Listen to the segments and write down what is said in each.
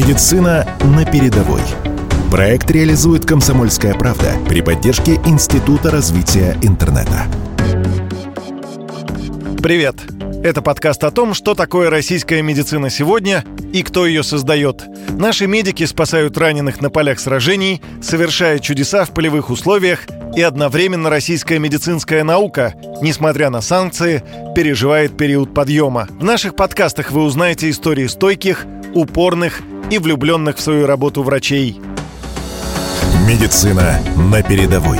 Медицина на передовой. Проект реализует «Комсомольская правда» при поддержке Института развития интернета. Привет! Это подкаст о том, что такое российская медицина сегодня и кто ее создает. Наши медики спасают раненых на полях сражений, совершая чудеса в полевых условиях, и одновременно российская медицинская наука, несмотря на санкции, переживает период подъема. В наших подкастах вы узнаете истории стойких, упорных и влюбленных в свою работу врачей. Медицина на передовой.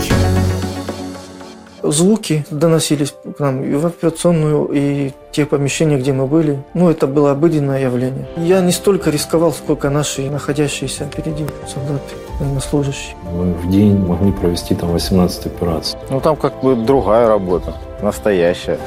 Звуки доносились к нам и в операционную, и те помещения, где мы были. Ну, это было обыденное явление. Я не столько рисковал, сколько наши находящиеся впереди солдаты, военнослужащие. Мы в день могли провести там 18 операций. Ну, там как бы другая работа, настоящая.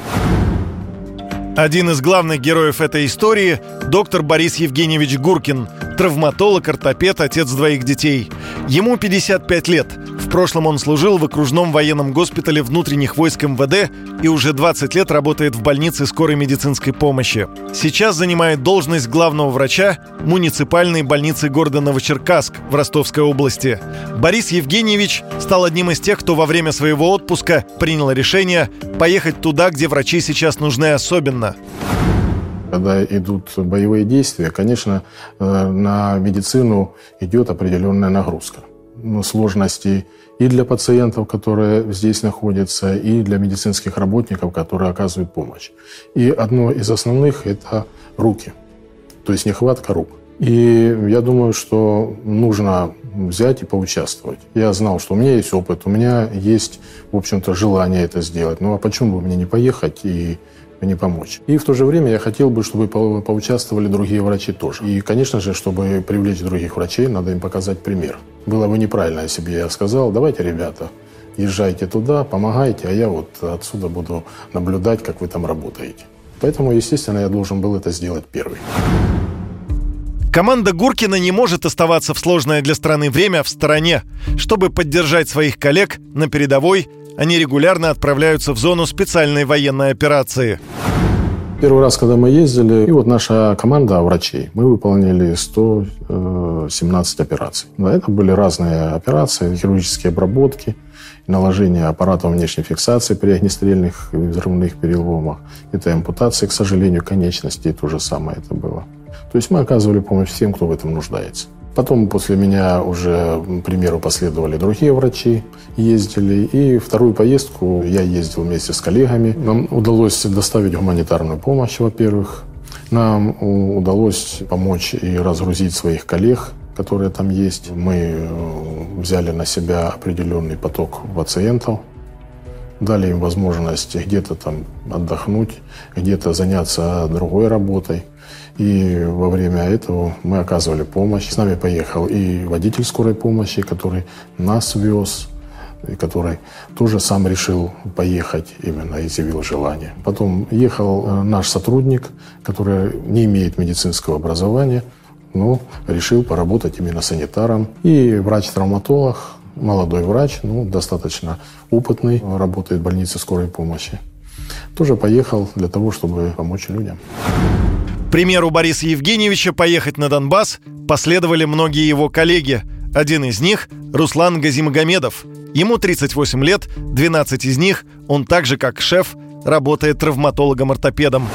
Один из главных героев этой истории – доктор Борис Евгеньевич Гуркин, травматолог, ортопед, отец двоих детей. Ему 55 лет. В прошлом он служил в окружном военном госпитале внутренних войск МВД и уже 20 лет работает в больнице скорой медицинской помощи. Сейчас занимает должность главного врача муниципальной больницы города Новочеркасск в Ростовской области. Борис Евгеньевич стал одним из тех, кто во время своего отпуска принял решение поехать туда, где врачи сейчас нужны особенно. Когда идут боевые действия, конечно, э, на медицину идет определенная нагрузка. Ну, сложности и для пациентов, которые здесь находятся, и для медицинских работников, которые оказывают помощь. И одно из основных – это руки, то есть нехватка рук. И я думаю, что нужно взять и поучаствовать. Я знал, что у меня есть опыт, у меня есть, в общем-то, желание это сделать. Ну а почему бы мне не поехать и не помочь. И в то же время я хотел бы, чтобы поучаствовали другие врачи тоже. И, конечно же, чтобы привлечь других врачей, надо им показать пример. Было бы неправильно, если бы я сказал, давайте, ребята, езжайте туда, помогайте, а я вот отсюда буду наблюдать, как вы там работаете. Поэтому, естественно, я должен был это сделать первый. Команда Гуркина не может оставаться в сложное для страны время в стороне. Чтобы поддержать своих коллег на передовой, они регулярно отправляются в зону специальной военной операции. Первый раз, когда мы ездили, и вот наша команда врачей, мы выполнили 117 операций. Да, это были разные операции, хирургические обработки, наложение аппаратов внешней фиксации при огнестрельных и взрывных переломах. Это ампутация, к сожалению, конечностей, то же самое это было. То есть мы оказывали помощь всем, кто в этом нуждается. Потом после меня уже, к примеру, последовали другие врачи, ездили. И вторую поездку я ездил вместе с коллегами. Нам удалось доставить гуманитарную помощь, во-первых. Нам удалось помочь и разгрузить своих коллег, которые там есть. Мы э, взяли на себя определенный поток пациентов, дали им возможность где-то там отдохнуть, где-то заняться другой работой. И во время этого мы оказывали помощь. С нами поехал и водитель скорой помощи, который нас вез, и который тоже сам решил поехать именно и заявил желание. Потом ехал э, наш сотрудник, который не имеет медицинского образования, но решил поработать именно санитаром. И врач-травматолог, молодой врач, ну, достаточно опытный, работает в больнице скорой помощи. Тоже поехал для того, чтобы помочь людям примеру Бориса Евгеньевича поехать на Донбасс последовали многие его коллеги. Один из них – Руслан Газимагомедов. Ему 38 лет, 12 из них он так же, как шеф, работает травматологом-ортопедом.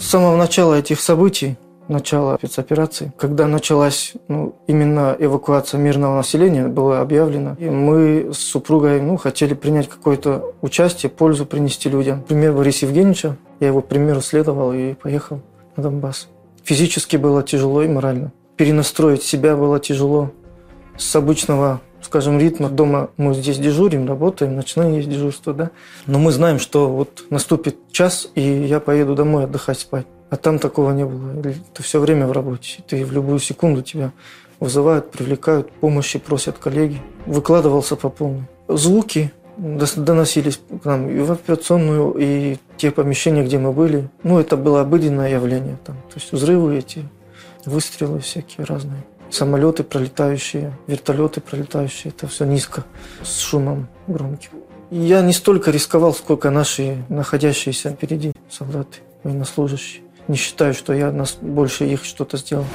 С самого начала этих событий, начала спецоперации, когда началась ну, именно эвакуация мирного населения, было объявлено, и мы с супругой ну, хотели принять какое-то участие, пользу принести людям. Пример Бориса Евгеньевича, я его примеру следовал и поехал на Донбасс. Физически было тяжело и морально. Перенастроить себя было тяжело. С обычного, скажем, ритма дома мы здесь дежурим, работаем, ночные есть дежурство, да. Но мы знаем, что вот наступит час, и я поеду домой отдыхать, спать. А там такого не было. Ты все время в работе. Ты в любую секунду тебя вызывают, привлекают, помощи просят коллеги. Выкладывался по полной. Звуки доносились к нам и в операционную, и те помещения, где мы были. Ну, это было обыденное явление. Там. То есть взрывы эти, выстрелы всякие разные. Самолеты пролетающие, вертолеты пролетающие. Это все низко, с шумом громким. Я не столько рисковал, сколько наши находящиеся впереди солдаты, военнослужащие. Не считаю, что я нас больше их что-то сделал.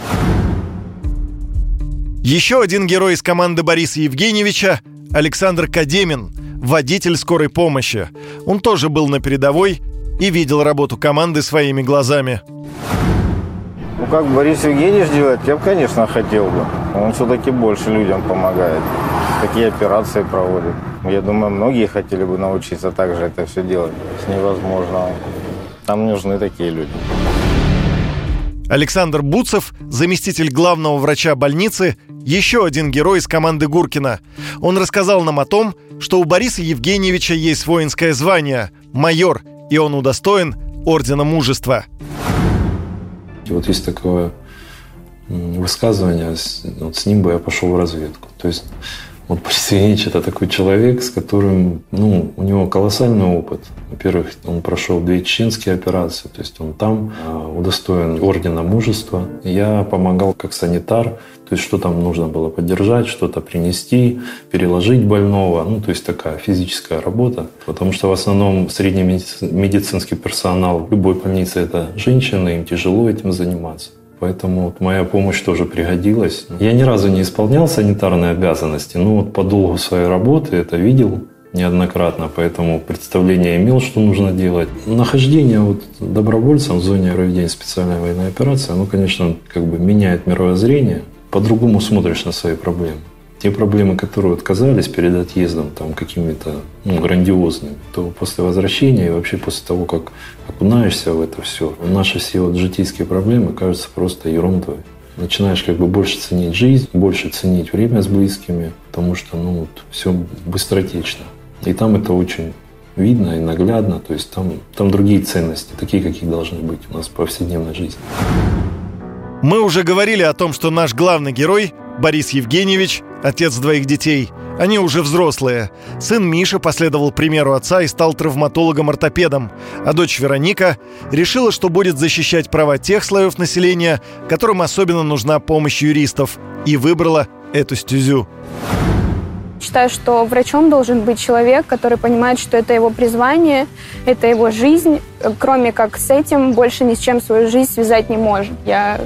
Еще один герой из команды Бориса Евгеньевича – Александр Кадемин, водитель скорой помощи. Он тоже был на передовой и видел работу команды своими глазами. Ну, как Борис Евгеньевич делает, я бы, конечно, хотел бы. Он все-таки больше людям помогает. Такие операции проводит. Я думаю, многие хотели бы научиться так же это все делать. С невозможно. Там нужны такие люди. Александр Буцев, заместитель главного врача больницы, еще один герой из команды Гуркина. Он рассказал нам о том, что у Бориса Евгеньевича есть воинское звание – майор, и он удостоен Ордена Мужества. Вот есть такое высказывание, вот с ним бы я пошел в разведку. То есть вот Борис Евгеньевич – это такой человек, с которым, ну, у него колоссальный опыт. Во-первых, он прошел две чеченские операции, то есть он там э, удостоен ордена мужества. Я помогал как санитар, то есть что там нужно было поддержать, что-то принести, переложить больного, ну, то есть такая физическая работа. Потому что в основном средний медицинский персонал любой больнице – это женщины, им тяжело этим заниматься. Поэтому вот моя помощь тоже пригодилась. Я ни разу не исполнял санитарные обязанности, но вот по долгу своей работы это видел неоднократно, поэтому представление имел, что нужно делать. Нахождение вот добровольцем в зоне проведения специальной военной операции, оно, конечно, как бы меняет мировоззрение. По-другому смотришь на свои проблемы те проблемы, которые отказались перед отъездом там какими-то ну, грандиозными, то после возвращения и вообще после того, как окунаешься в это все, наши все вот житейские проблемы кажутся просто ерундой. Начинаешь как бы больше ценить жизнь, больше ценить время с близкими, потому что ну, вот, все быстротечно. И там это очень видно и наглядно, то есть там, там другие ценности, такие, какие должны быть у нас в повседневной жизни. Мы уже говорили о том, что наш главный герой Борис Евгеньевич отец двоих детей. Они уже взрослые. Сын Миша последовал примеру отца и стал травматологом-ортопедом, а дочь Вероника решила, что будет защищать права тех слоев населения, которым особенно нужна помощь юристов, и выбрала эту стезю. Считаю, что врачом должен быть человек, который понимает, что это его призвание, это его жизнь. Кроме как с этим, больше ни с чем свою жизнь связать не может. Я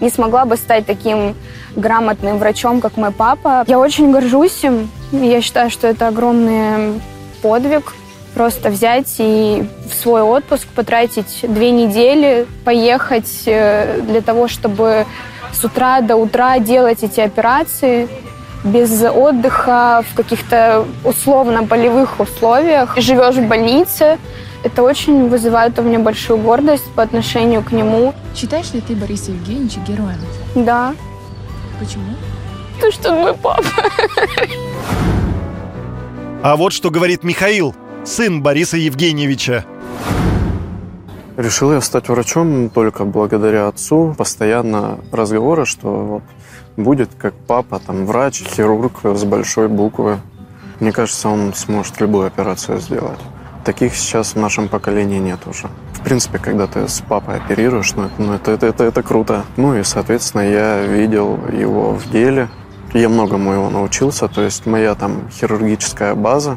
не смогла бы стать таким грамотным врачом, как мой папа. Я очень горжусь им. Я считаю, что это огромный подвиг. Просто взять и в свой отпуск потратить две недели, поехать э, для того, чтобы с утра до утра делать эти операции без отдыха, в каких-то условно-болевых условиях. Живешь в больнице, это очень вызывает у меня большую гордость по отношению к нему. Считаешь ли ты Бориса Евгеньевича героем? Да. Почему? Потому что он мой папа. А вот что говорит Михаил, сын Бориса Евгеньевича. Решил я стать врачом только благодаря отцу. Постоянно разговоры, что вот будет как папа, там врач, хирург с большой буквы. Мне кажется, он сможет любую операцию сделать. Таких сейчас в нашем поколении нет уже. В принципе, когда ты с папой оперируешь, ну, ну это, это, это, это круто. Ну и, соответственно, я видел его в деле. Я многому его научился. То есть моя там хирургическая база,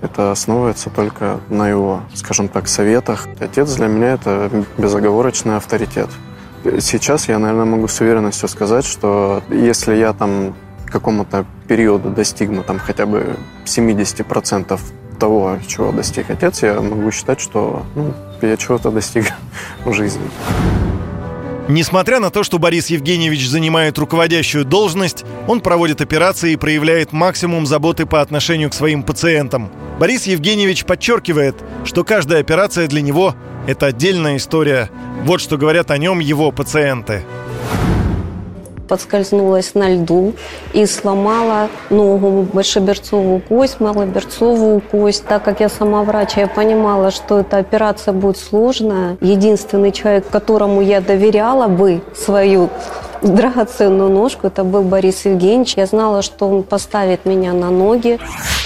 это основывается только на его, скажем так, советах. Отец для меня это безоговорочный авторитет. Сейчас я, наверное, могу с уверенностью сказать, что если я там какому-то периоду достигну там хотя бы 70% того, чего достиг отец, я могу считать, что ну, я чего-то достиг в жизни. Несмотря на то, что Борис Евгеньевич занимает руководящую должность, он проводит операции и проявляет максимум заботы по отношению к своим пациентам. Борис Евгеньевич подчеркивает, что каждая операция для него – это отдельная история. Вот что говорят о нем его пациенты подскользнулась на льду и сломала ногу, большеберцовую кость, малоберцовую кость. Так как я сама врач, я понимала, что эта операция будет сложная. Единственный человек, которому я доверяла бы свою драгоценную ножку, это был Борис Евгеньевич. Я знала, что он поставит меня на ноги.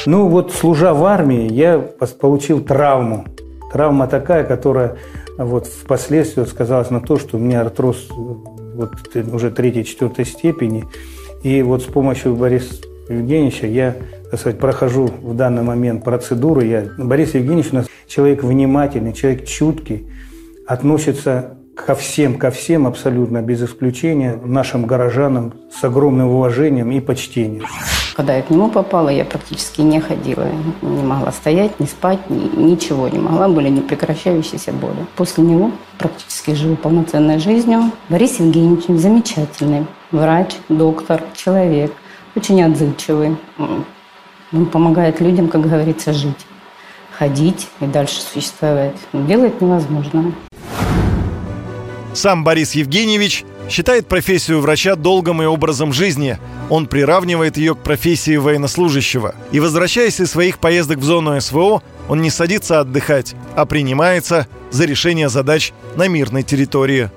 Ну вот, служа в армии, я получил травму. Травма такая, которая вот впоследствии сказалась на то, что у меня артроз вот уже третьей, четвертой степени. И вот с помощью Бориса Евгеньевича я, так сказать, прохожу в данный момент процедуру. Я, Борис Евгеньевич у нас человек внимательный, человек чуткий, относится ко всем, ко всем абсолютно, без исключения, нашим горожанам с огромным уважением и почтением. Когда я к нему попала, я практически не ходила, не могла стоять, не спать, ничего не могла, были непрекращающиеся боли. После него практически живу полноценной жизнью. Борис Евгеньевич замечательный врач, доктор, человек, очень отзывчивый. Он помогает людям, как говорится, жить, ходить и дальше существовать. Делает невозможно. Сам Борис Евгеньевич считает профессию врача долгом и образом жизни. Он приравнивает ее к профессии военнослужащего. И возвращаясь из своих поездок в зону СВО, он не садится отдыхать, а принимается за решение задач на мирной территории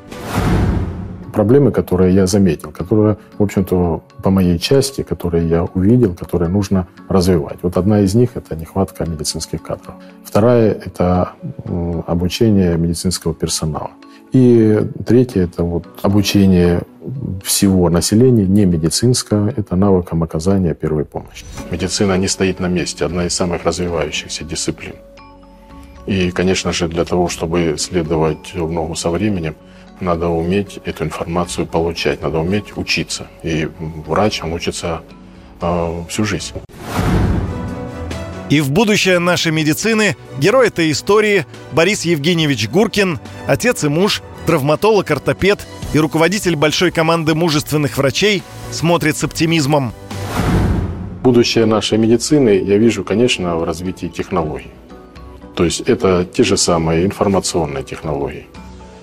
проблемы, которые я заметил, которые, в общем-то, по моей части, которые я увидел, которые нужно развивать. Вот одна из них – это нехватка медицинских кадров. Вторая – это обучение медицинского персонала. И третье – это вот обучение всего населения, не медицинского, это навыкам оказания первой помощи. Медицина не стоит на месте, одна из самых развивающихся дисциплин. И, конечно же, для того, чтобы следовать в ногу со временем, надо уметь эту информацию получать, надо уметь учиться. И врач, он учится э, всю жизнь. И в будущее нашей медицины герой этой истории Борис Евгеньевич Гуркин, отец и муж, травматолог, ортопед и руководитель большой команды мужественных врачей смотрит с оптимизмом. Будущее нашей медицины я вижу, конечно, в развитии технологий. То есть это те же самые информационные технологии.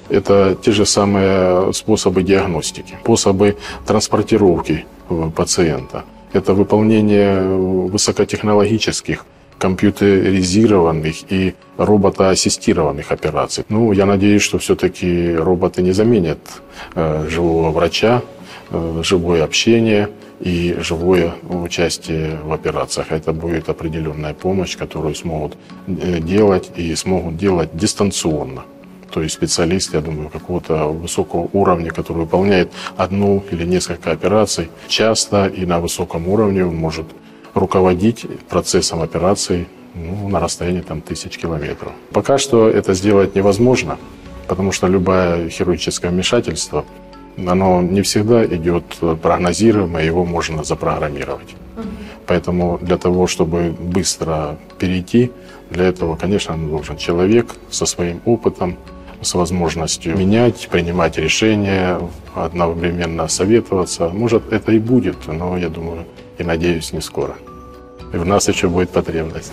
Это те же самые способы диагностики, способы транспортировки пациента. Это выполнение высокотехнологических компьютеризированных и роботоассистированных операций. Ну, я надеюсь, что все-таки роботы не заменят э, живого врача, э, живое общение и живое участие в операциях. Это будет определенная помощь, которую смогут э, делать и смогут делать дистанционно. То есть специалист, я думаю, какого-то высокого уровня, который выполняет одну или несколько операций, часто и на высоком уровне он может руководить процессом операции ну, на расстоянии там, тысяч километров. Пока что это сделать невозможно, потому что любое хирургическое вмешательство, оно не всегда идет прогнозируемо, его можно запрограммировать. Поэтому для того, чтобы быстро перейти, для этого, конечно, нужен человек со своим опытом, с возможностью менять, принимать решения, одновременно советоваться. Может, это и будет, но я думаю и надеюсь, не скоро и в нас еще будет потребность.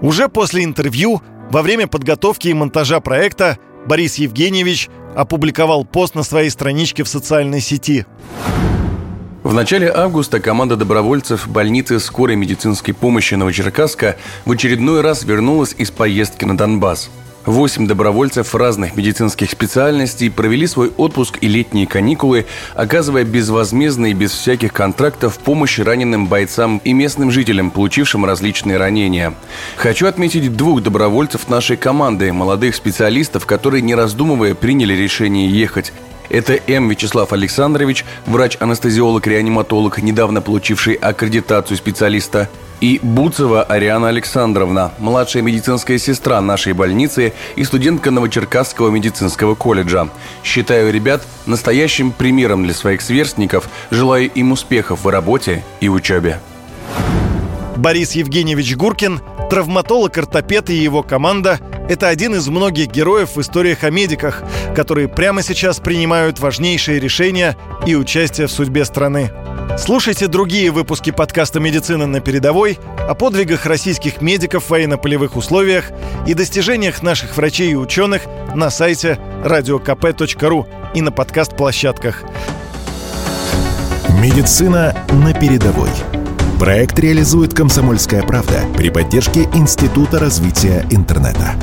Уже после интервью, во время подготовки и монтажа проекта, Борис Евгеньевич опубликовал пост на своей страничке в социальной сети. В начале августа команда добровольцев больницы скорой медицинской помощи Новочеркасска в очередной раз вернулась из поездки на Донбасс – Восемь добровольцев разных медицинских специальностей провели свой отпуск и летние каникулы, оказывая безвозмездно и без всяких контрактов помощь раненым бойцам и местным жителям, получившим различные ранения. Хочу отметить двух добровольцев нашей команды, молодых специалистов, которые, не раздумывая, приняли решение ехать. Это М. Вячеслав Александрович, врач-анестезиолог-реаниматолог, недавно получивший аккредитацию специалиста, и Буцева Ариана Александровна, младшая медицинская сестра нашей больницы и студентка Новочеркасского медицинского колледжа. Считаю ребят настоящим примером для своих сверстников, желаю им успехов в работе и учебе. Борис Евгеньевич Гуркин, травматолог-ортопед и его команда – это один из многих героев в историях о медиках, которые прямо сейчас принимают важнейшие решения и участие в судьбе страны. Слушайте другие выпуски подкаста «Медицина на передовой» о подвигах российских медиков в военно-полевых условиях и достижениях наших врачей и ученых на сайте radiokp.ru и на подкаст-площадках. «Медицина на передовой». Проект реализует «Комсомольская правда» при поддержке Института развития интернета.